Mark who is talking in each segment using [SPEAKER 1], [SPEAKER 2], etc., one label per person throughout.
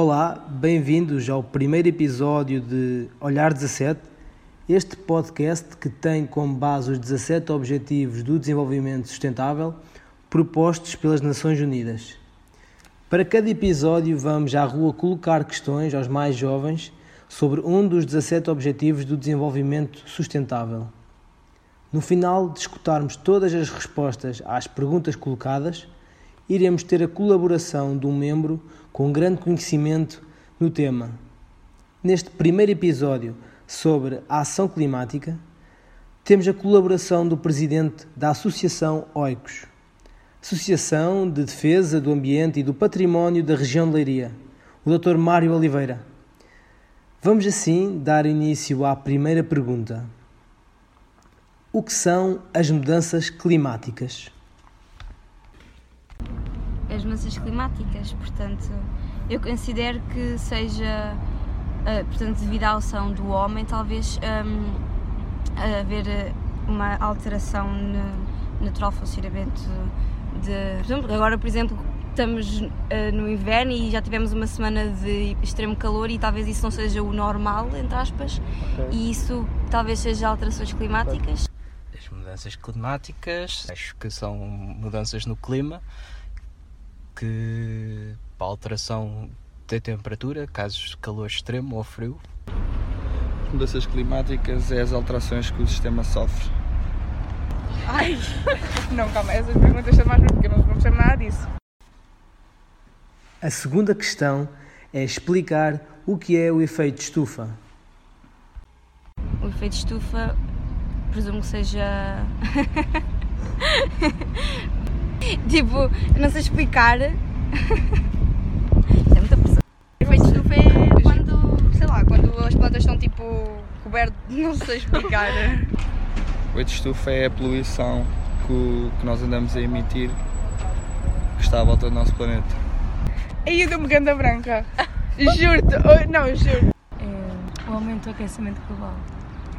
[SPEAKER 1] Olá, bem-vindos ao primeiro episódio de Olhar 17, este podcast que tem como base os 17 Objetivos do Desenvolvimento Sustentável propostos pelas Nações Unidas. Para cada episódio, vamos à rua colocar questões aos mais jovens sobre um dos 17 Objetivos do Desenvolvimento Sustentável. No final de escutarmos todas as respostas às perguntas colocadas, iremos ter a colaboração de um membro com grande conhecimento no tema. Neste primeiro episódio sobre a ação climática, temos a colaboração do presidente da Associação OICOS, Associação de Defesa do Ambiente e do Património da região de Leiria, o Dr. Mário Oliveira. Vamos assim dar início à primeira pergunta. O que são as mudanças climáticas?
[SPEAKER 2] As mudanças climáticas, portanto, eu considero que seja, uh, portanto, devido à ação do homem, talvez um, haver uma alteração no natural funcionamento de. Por exemplo, agora, por exemplo, estamos uh, no inverno e já tivemos uma semana de extremo calor e talvez isso não seja o normal, entre aspas, okay. e isso talvez seja alterações climáticas
[SPEAKER 3] mudanças climáticas, acho que são mudanças no clima que para alteração da temperatura, casos de calor extremo ou frio.
[SPEAKER 4] Mudanças climáticas é as alterações que o sistema sofre.
[SPEAKER 5] Ai, não, calma, essas perguntas são mais porque não vamos saber nada disso.
[SPEAKER 1] A segunda questão é explicar o que é o efeito estufa.
[SPEAKER 2] O efeito estufa presumo que seja. tipo, não sei explicar. Isso é muita pressão.
[SPEAKER 5] O efeito estufa é quando, sei lá, quando as plantas estão tipo cobertas, não sei explicar.
[SPEAKER 4] O efeito estufa é a poluição que, que nós andamos a emitir que está à volta do nosso planeta.
[SPEAKER 5] Aí eu dou-me ganda branca. Juro-te, oh, não, juro.
[SPEAKER 6] É o aumento do aquecimento global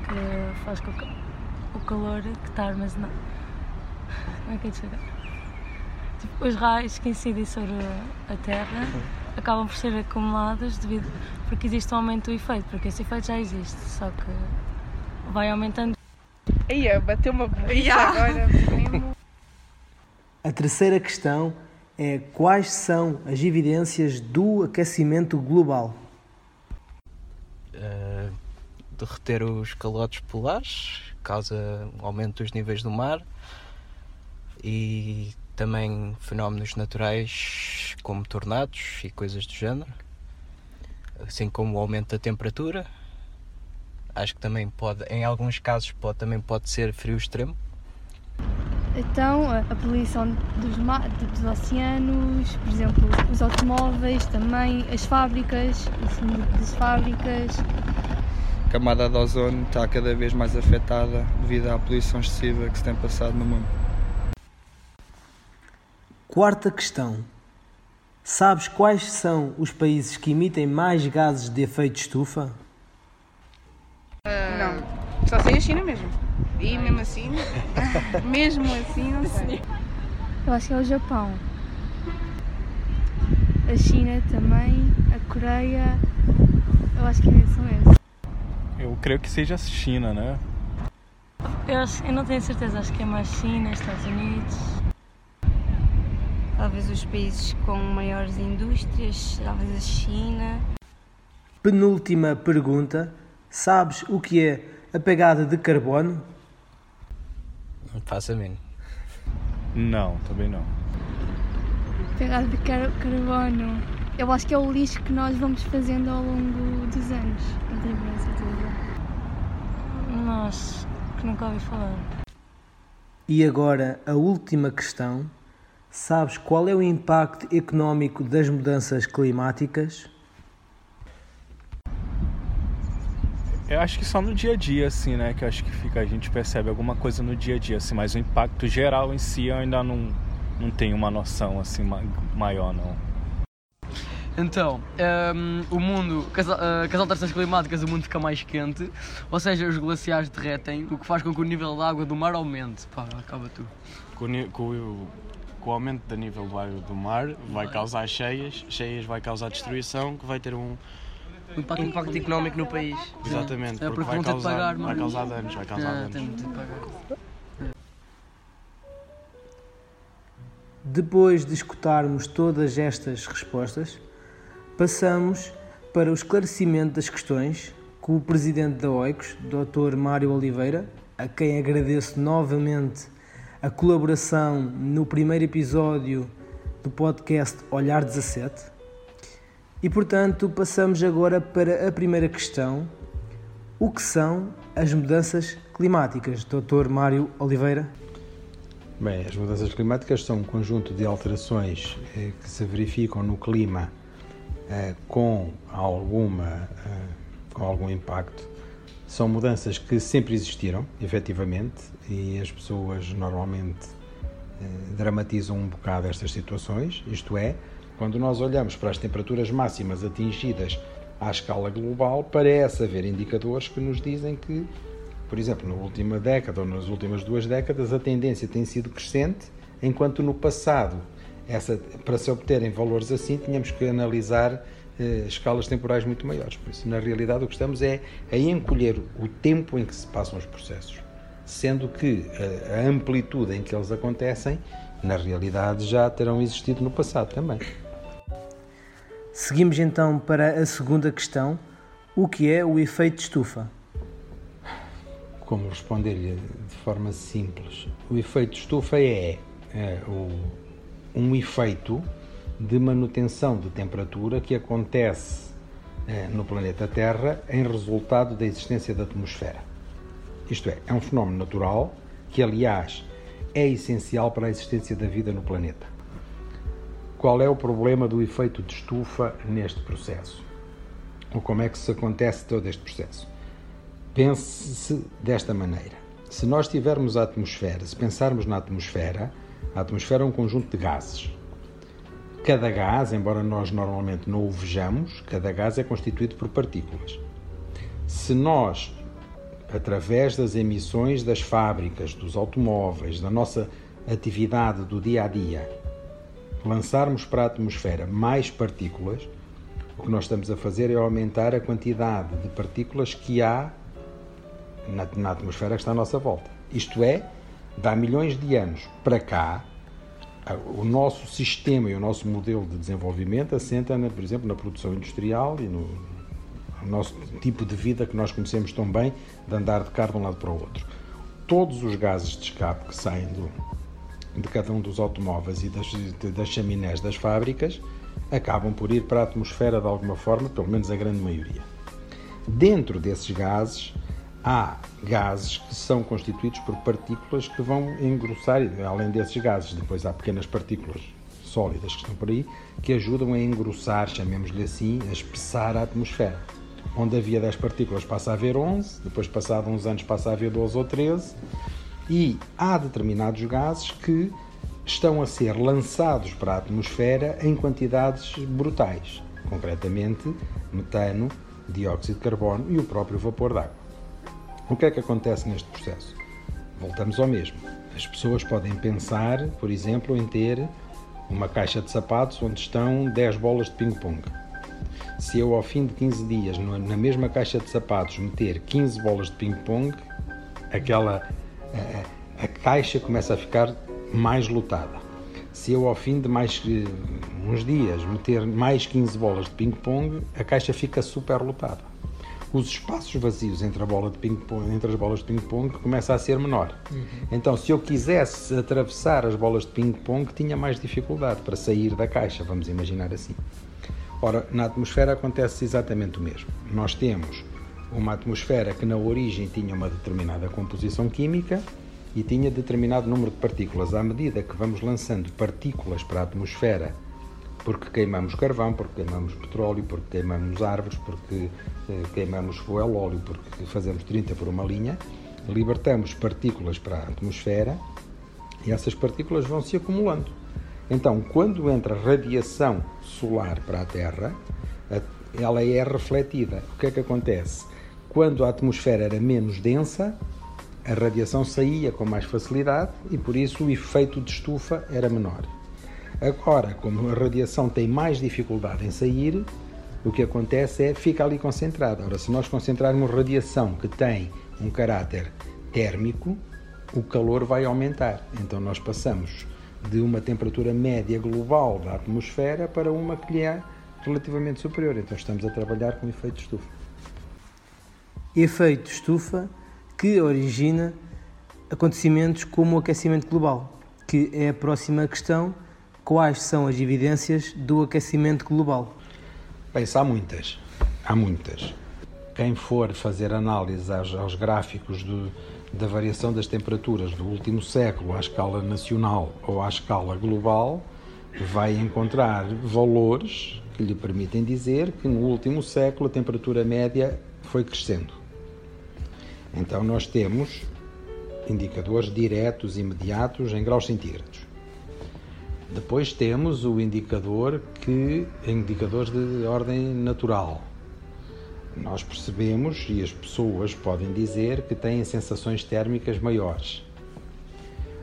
[SPEAKER 6] que faz com que o calor que está armazenado. Como é que é de chegar? Tipo, os raios que incidem sobre a Terra acabam por ser acumulados devido porque existe um aumento do efeito, porque esse efeito já existe, só que vai aumentando.
[SPEAKER 5] Aí, bateu uma brisa agora.
[SPEAKER 1] A terceira questão é quais são as evidências do aquecimento global?
[SPEAKER 3] Uh, derreter os calotes polares, causa um aumento dos níveis do mar e também fenómenos naturais como tornados e coisas do género, assim como o aumento da temperatura. Acho que também pode, em alguns casos, pode, também pode ser frio extremo.
[SPEAKER 6] Então, a, poluição dos, dos oceanos, por exemplo, os automóveis, também as fábricas, o das fábricas,
[SPEAKER 4] a camada de ozono está cada vez mais afetada devido à poluição excessiva que se tem passado no mundo.
[SPEAKER 1] Quarta questão. Sabes quais são os países que emitem mais gases de efeito estufa?
[SPEAKER 5] Uh, não, só sei a China mesmo. E mesmo assim, mesmo assim, não sei.
[SPEAKER 6] Eu acho que é o Japão. A China também, a Coreia, eu acho que são esses.
[SPEAKER 7] Eu creio que seja a China, né?
[SPEAKER 6] Eu, acho, eu não tenho certeza, acho que é mais China, Estados Unidos.
[SPEAKER 2] Talvez os países com maiores indústrias, talvez a China.
[SPEAKER 1] Penúltima pergunta: sabes o que é a pegada de carbono?
[SPEAKER 3] Não faço a mim.
[SPEAKER 7] Não, também não.
[SPEAKER 6] Pegada de car carbono. Eu acho que é o lixo que nós vamos fazendo ao longo dos anos. Não tenho bem certeza. Nós, que nunca ouvi falar.
[SPEAKER 1] E agora a última questão. Sabes qual é o impacto económico das mudanças climáticas?
[SPEAKER 7] Eu acho que só no dia a dia, assim, né? Que acho que fica, a gente percebe alguma coisa no dia a dia, assim, mas o impacto geral em si eu ainda não, não tenho uma noção assim maior, não.
[SPEAKER 8] Então, um, ehm, o mundo, com as, uh, com as, alterações climáticas, o mundo fica mais quente, ou seja, os glaciares derretem, o que faz com que o nível da água do mar aumente. Pá, acaba tu.
[SPEAKER 7] Com, com, com o aumento do nível do, ar- do mar vai causar cheias, cheias vai causar destruição, que vai ter um.
[SPEAKER 8] O impacto, impacto económico no país.
[SPEAKER 7] Exatamente,
[SPEAKER 8] É,
[SPEAKER 7] porque,
[SPEAKER 8] porque
[SPEAKER 7] vai causar,
[SPEAKER 8] pagar,
[SPEAKER 7] vai causar danos, vai causar
[SPEAKER 8] Ah,
[SPEAKER 7] danos.
[SPEAKER 8] tem de pagar.
[SPEAKER 1] Depois de escutarmos todas estas respostas, passamos para o esclarecimento das questões com o presidente da OICOS, Dr. Mário Oliveira, a quem agradeço novamente a colaboração no primeiro episódio do podcast Olhar 17. E portanto, passamos agora para a primeira questão: o que são as mudanças climáticas? Dr. Mário Oliveira.
[SPEAKER 9] Bem, as mudanças climáticas são um conjunto de alterações eh, que se verificam no clima eh, com alguma eh, com algum impacto. São mudanças que sempre existiram, efetivamente, e as pessoas normalmente eh, dramatizam um bocado estas situações, isto é, quando nós olhamos para as temperaturas máximas atingidas à escala global, parece haver indicadores que nos dizem que por exemplo, na última década ou nas últimas duas décadas, a tendência tem sido crescente, enquanto no passado, essa, para se obterem valores assim, tínhamos que analisar eh, escalas temporais muito maiores. Por isso, na realidade, o que estamos é a encolher o tempo em que se passam os processos, sendo que eh, a amplitude em que eles acontecem, na realidade, já terão existido no passado também.
[SPEAKER 1] Seguimos então para a segunda questão: o que é o efeito de estufa?
[SPEAKER 9] Como responder-lhe de forma simples? O efeito estufa é, é, o, um efeito de manutenção de temperatura que acontece é, no planeta Terra em resultado da existência da atmosfera. Isto é, é um fenómeno natural que, aliás, é essencial para a existência da vida no planeta. Qual é o problema do efeito de estufa neste processo? Ou como é que se acontece todo este processo? Pense-se desta maneira. Se nós tivermos a atmosfera, se pensarmos na atmosfera, a atmosfera é um conjunto de gases. Cada gás, embora nós normalmente não o vejamos, cada gás é constituído por partículas. Se nós, através das emissões das fábricas, dos automóveis, da nossa atividade do dia a dia, lançarmos para a atmosfera mais partículas, o que nós estamos a fazer é aumentar a quantidade de partículas que há na, na, atmosfera que está à nossa volta. Isto é, de há milhões de anos para cá, o nosso sistema e o nosso modelo de desenvolvimento assenta, na, por exemplo, na produção industrial e no, no nosso tipo de vida que nós conhecemos tão bem, de andar de carro de um lado para o outro. Todos os gases de escape que saem do, de cada um dos automóveis e das, das chaminés das fábricas acabam por ir para a atmosfera de alguma forma, pelo menos a grande maioria. Dentro desses gases, há gases que são constituídos por partículas que vão engrossar, além desses gases, depois há pequenas partículas sólidas que estão por aí, que ajudam a engrossar, chamemos-lhe assim, a espessar a atmosfera. Onde havia 10 partículas passa a haver 11, depois passado uns anos passa a haver 12 ou 13, e há determinados gases que estão a ser lançados para a atmosfera em quantidades brutais, concretamente metano, dióxido de carbono e o próprio vapor d'água. O que é que acontece neste processo? Voltamos ao mesmo. As pessoas podem pensar, por exemplo, em ter uma caixa de sapatos onde estão 10 bolas de ping-pong. Se eu, ao fim de 15 dias, na mesma caixa de sapatos, meter 15 bolas de ping-pong, aquela a, a, caixa começa a ficar mais lotada. Se eu, ao fim de mais uns dias, meter mais 15 bolas de ping-pong, a caixa fica super lotada os espaços vazios entre, a bola de ping -pong, entre as bolas de ping-pong começa a ser menor. Uhum. Então, se eu quisesse atravessar as bolas de ping-pong, tinha mais dificuldade para sair da caixa, vamos imaginar assim. Ora, na atmosfera acontece exatamente o mesmo. Nós temos uma atmosfera que na origem tinha uma determinada composição química e tinha determinado número de partículas. À medida que vamos lançando partículas para a atmosfera porque queimamos carvão, porque queimamos petróleo, porque queimamos árvores, porque eh, queimamos fuel óleo, porque fazemos 30 por uma linha, libertamos partículas para a atmosfera e essas partículas vão se acumulando. Então, quando entra radiação solar para a Terra, ela é refletida. O que é que acontece? Quando a atmosfera era menos densa, a radiação saía com mais facilidade e por isso o efeito de estufa era menor. Agora, como a radiação tem mais dificuldade em sair, o que acontece é fica ali concentrada. Ora, se nós concentrarmos radiação que tem um caráter térmico, o calor vai aumentar. Então nós passamos de uma temperatura média global da atmosfera para uma que lhe é relativamente superior. Então estamos a trabalhar com efeito estufa.
[SPEAKER 1] Efeito estufa que origina acontecimentos como o aquecimento global, que é a próxima questão. Quais são as evidências do aquecimento global?
[SPEAKER 9] Bem, há muitas. Há muitas. Quem for fazer análise aos, aos gráficos do, da variação das temperaturas do último século à escala nacional ou à escala global, vai encontrar valores que lhe permitem dizer que no último século a temperatura média foi crescendo. Então nós temos indicadores diretos imediatos em graus centígrados. Depois temos o indicador que indicadores de ordem natural. Nós percebemos e as pessoas podem dizer que têm sensações térmicas maiores.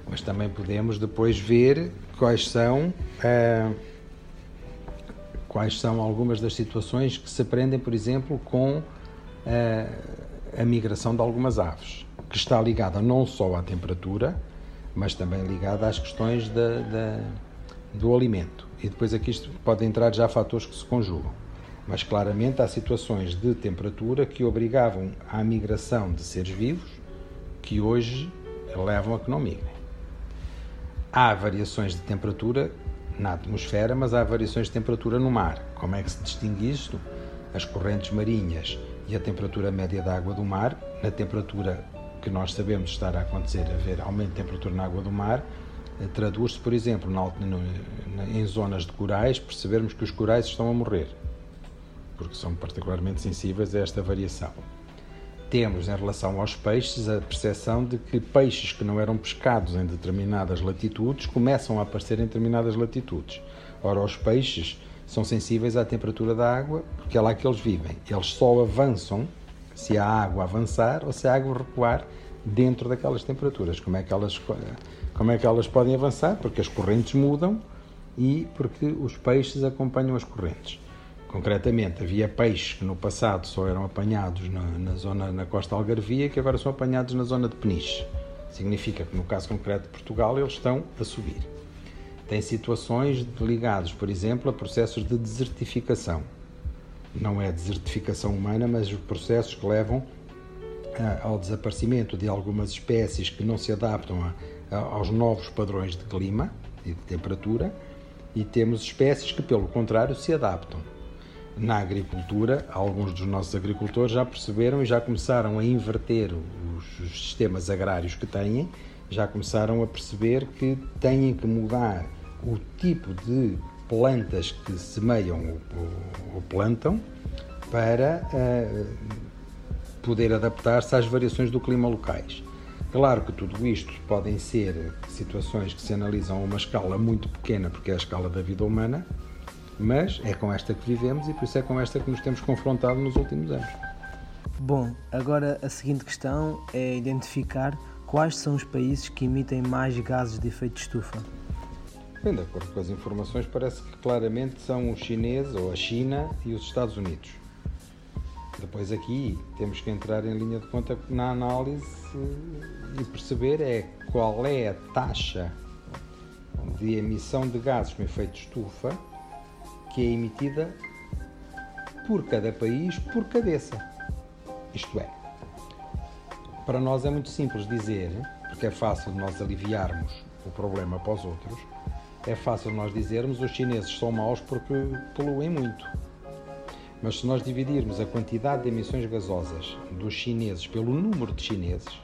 [SPEAKER 9] Mas também podemos depois ver quais são ah, quais são algumas das situações que se aprendem, por exemplo, com ah, a migração de algumas aves, que está ligada não só à temperatura, mas também ligada às questões da, da, do alimento. E depois aqui isto pode entrar já fatores que se conjugam. Mas claramente há situações de temperatura que obrigavam à migração de seres vivos que hoje levam a que não migrem. Há variações de temperatura na atmosfera, mas há variações de temperatura no mar. Como é que se distingue isto? As correntes marinhas e a temperatura média da água do mar, na temperatura que nós sabemos estar a acontecer, haver aumento de temperatura na água do mar, traduz-se, por exemplo, na, na, em zonas de corais, percebermos que os corais estão a morrer, porque são particularmente sensíveis a esta variação. Temos, em relação aos peixes, a percepção de que peixes que não eram pescados em determinadas latitudes começam a aparecer em determinadas latitudes. Ora, os peixes são sensíveis à temperatura da água, porque é lá que eles vivem. Eles só avançam se a água avançar ou se a água recuar dentro daquelas temperaturas. Como é que elas, como é que elas podem avançar? Porque as correntes mudam e porque os peixes acompanham as correntes. Concretamente, havia peixes que no passado só eram apanhados na, na zona na costa algarvia que agora são apanhados na zona de Peniche. Significa que no caso concreto de Portugal eles estão a subir tem situações ligadas, por exemplo, a processos de desertificação. Não é desertificação humana, mas os processos que levam ao desaparecimento de algumas espécies que não se adaptam a, a, aos novos padrões de clima e de temperatura, e temos espécies que, pelo contrário, se adaptam. Na agricultura, alguns dos nossos agricultores já perceberam e já começaram a inverter os, os sistemas agrários que têm, já começaram a perceber que têm que mudar o tipo de plantas que semeiam ou, plantam para uh, poder adaptar-se às variações do clima locais. Claro que tudo isto podem ser situações que se analisam a uma escala muito pequena, porque é a escala da vida humana, mas é com esta que vivemos e por isso é com esta que nos temos confrontado nos últimos anos.
[SPEAKER 1] Bom, agora a seguinte questão é identificar quais são os países que emitem mais gases de efeito de estufa.
[SPEAKER 9] Bem, de acordo com as informações, parece que claramente são os chineses, ou a China e os Estados Unidos. Depois aqui temos que entrar em linha de conta na análise e perceber é qual é a taxa de emissão de gases com efeito de estufa que é emitida por cada país por cabeça. Isto é, para nós é muito simples dizer, porque é fácil nós aliviarmos o problema para os outros, é fácil nós dizermos os chineses são maus porque poluem muito. Mas se nós dividirmos a quantidade de emissões gasosas dos chineses pelo número de chineses,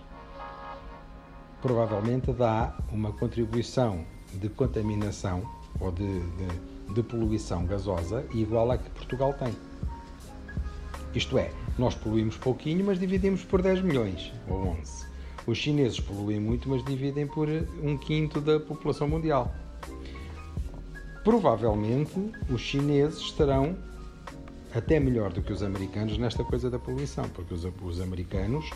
[SPEAKER 9] provavelmente dá uma contribuição de contaminação ou de, de, de poluição gasosa igual à que Portugal tem. Isto é, nós poluímos pouquinho, mas dividimos por 10 milhões ou 11. Os chineses poluem muito, mas dividem por um quinto da população mundial. Provavelmente os chineses estarão até melhor do que os americanos nesta coisa da poluição, porque os, os americanos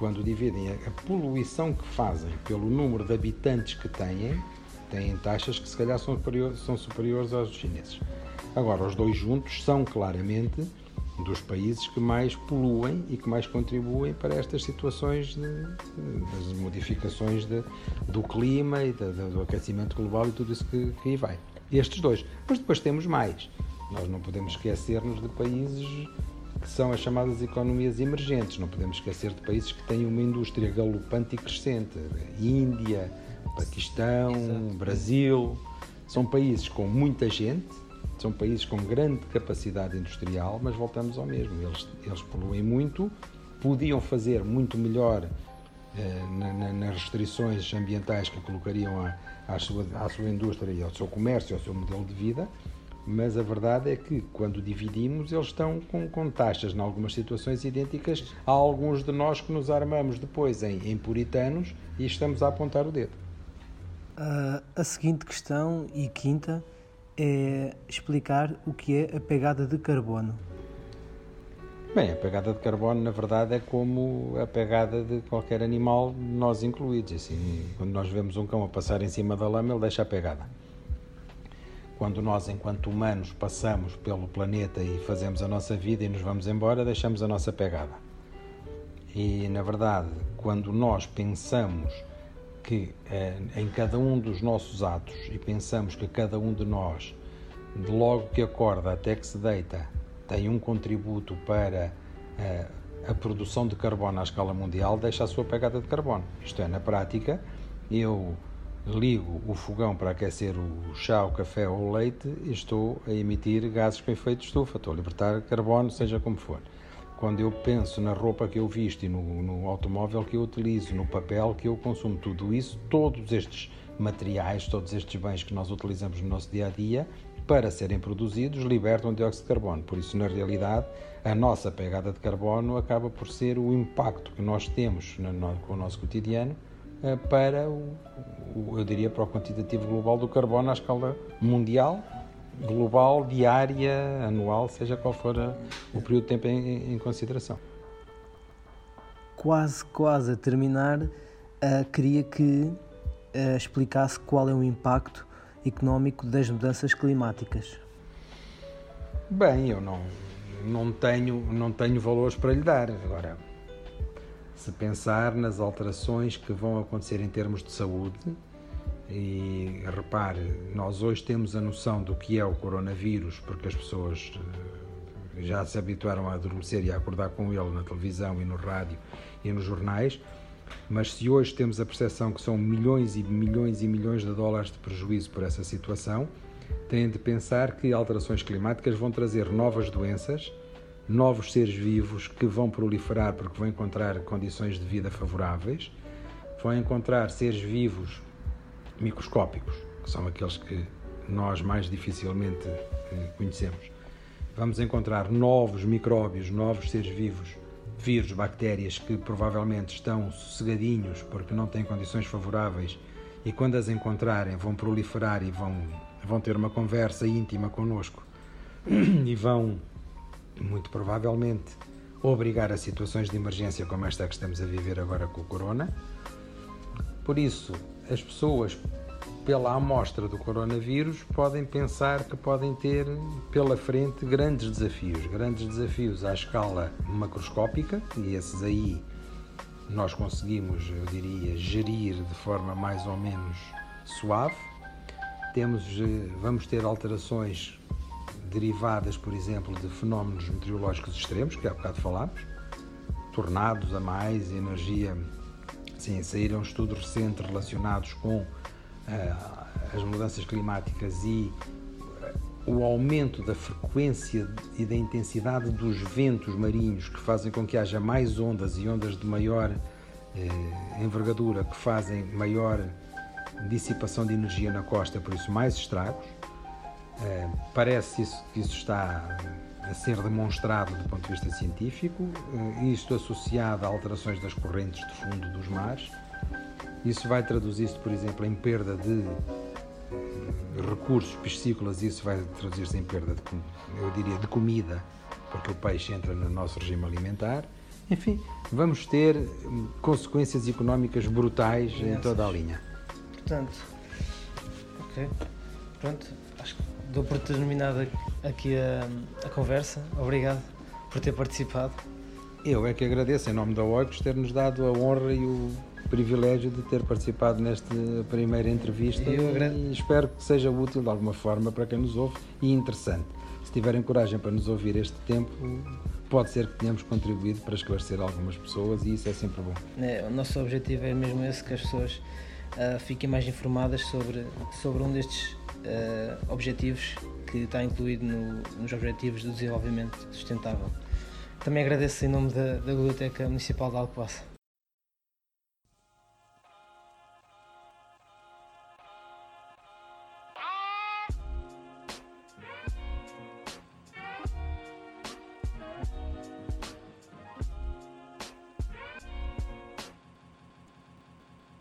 [SPEAKER 9] quando dividem a, a poluição que fazem pelo número de habitantes que têm, têm taxas que se calhar são superiores, são superiores aos chineses. Agora, os dois juntos são claramente dos países que mais poluem e que mais contribuem para estas situações de, das modificações de, do clima e de, do aquecimento global e tudo isso que, que aí vai. Estes dois. Mas depois temos mais. Nós não podemos esquecer-nos de países que são as chamadas economias emergentes. Não podemos esquecer de países que têm uma indústria galopante e crescente. Índia, Paquistão, Exato. Brasil. São países com muita gente, são países com grande capacidade industrial, mas voltamos ao mesmo. Eles, eles poluem muito, podiam fazer muito melhor eh, na, na, nas restrições ambientais que colocariam à, à, sua, à sua indústria e ao seu comércio, ao seu modelo de vida, mas a verdade é que quando dividimos, eles estão com, com taxas, em algumas situações, idênticas a alguns de nós que nos armamos depois em, em puritanos e estamos a apontar o dedo.
[SPEAKER 1] Uh, a seguinte questão e quinta é explicar o que é a pegada de carbono.
[SPEAKER 9] Bem, a pegada de carbono, na verdade, é como a pegada de qualquer animal, nós incluídos. Assim, quando nós vemos um cão a passar em cima da lama, ele deixa a pegada. Quando nós, enquanto humanos, passamos pelo planeta e fazemos a nossa vida e nos vamos embora, deixamos a nossa pegada. E, na verdade, quando nós pensamos que eh, em cada um dos nossos atos e pensamos que cada um de nós, de logo que acorda até que se deita, tem um contributo para eh, a produção de carbono à escala mundial, deixa a sua pegada de carbono. Isto é, na prática, eu ligo o fogão para aquecer o chá, o café ou o leite estou a emitir gases com efeito estufa, estou a libertar carbono, seja como for quando eu penso na roupa que eu visto e no, no, automóvel que eu utilizo, no papel que eu consumo, tudo isso, todos estes materiais, todos estes bens que nós utilizamos no nosso dia a dia, para serem produzidos, libertam dióxido de carbono. Por isso, na realidade, a nossa pegada de carbono acaba por ser o impacto que nós temos no, no, com o nosso cotidiano para o, eu diria, para o quantitativo global do carbono à escala mundial global, diária, anual, seja qual for o período de tempo em, em consideração.
[SPEAKER 1] Quase, quase a terminar, uh, queria que uh, explicasse qual é o impacto económico das mudanças climáticas.
[SPEAKER 9] Bem, eu não, não, tenho, não tenho valores para lhe dar. Agora, se pensar nas alterações que vão acontecer em termos de saúde, e repare, nós hoje temos a noção do que é o coronavírus, porque as pessoas eh, já se habituaram a adormecer e a acordar com ele na televisão e no rádio e nos jornais. Mas se hoje temos a percepção que são milhões e milhões e milhões de dólares de prejuízo por essa situação, têm de pensar que alterações climáticas vão trazer novas doenças, novos seres vivos que vão proliferar porque vão encontrar condições de vida favoráveis, vão encontrar seres vivos microscópicos, que são aqueles que nós mais dificilmente eh, conhecemos. Vamos encontrar novos micróbios, novos seres vivos, vírus, bactérias que provavelmente estão sossegadinhos porque não têm condições favoráveis e quando as encontrarem vão proliferar e vão, vão ter uma conversa íntima connosco e vão, muito provavelmente, obrigar a situações de emergência como esta que estamos a viver agora com o corona. Por isso, as pessoas, pela amostra do coronavírus, podem pensar que podem ter pela frente grandes desafios, grandes desafios à escala macroscópica, e esses aí nós conseguimos, eu diria, gerir de forma mais ou menos suave. Temos, eh, vamos ter alterações derivadas, por exemplo, de fenómenos meteorológicos extremos, que há bocado falámos, tornados a mais, energia Sim, saíram estudos recentes relacionados com uh, as mudanças climáticas e uh, o aumento da frequência e da intensidade dos ventos marinhos que fazem com que haja mais ondas e ondas de maior uh, envergadura que fazem maior dissipação de energia na costa, por isso mais estragos. Parece isso, que isso está a ser demonstrado do ponto de vista científico, eh, isto associado a alterações das correntes de fundo dos mares. Isso vai traduzir-se, por exemplo, em perda de eh, recursos piscícolas, isso vai traduzir-se em perda, de, eu diria, de comida, porque o peixe entra no nosso regime alimentar, enfim, vamos ter hum, consequências económicas brutais em toda a linha.
[SPEAKER 1] Portanto, ok, pronto, dou por terminada aqui a, a conversa. Obrigado por ter participado.
[SPEAKER 9] Eu é que agradeço, em nome da OICOS, ter-nos dado a honra e o privilégio de ter participado nesta primeira entrevista
[SPEAKER 1] Eu
[SPEAKER 9] e espero que seja útil de alguma forma para quem nos ouve e interessante. Se tiverem coragem para nos ouvir este tempo, pode ser que tenhamos contribuído para esclarecer algumas pessoas e isso é sempre bom.
[SPEAKER 1] É, o nosso objetivo é mesmo esse, que as pessoas ah, fiquem mais informadas sobre, sobre um destes ah, objetivos que está incluído no- nos Objetivos do Desenvolvimento Sustentável. Também agradeço em nome da, da Biblioteca Municipal de Alcobaça.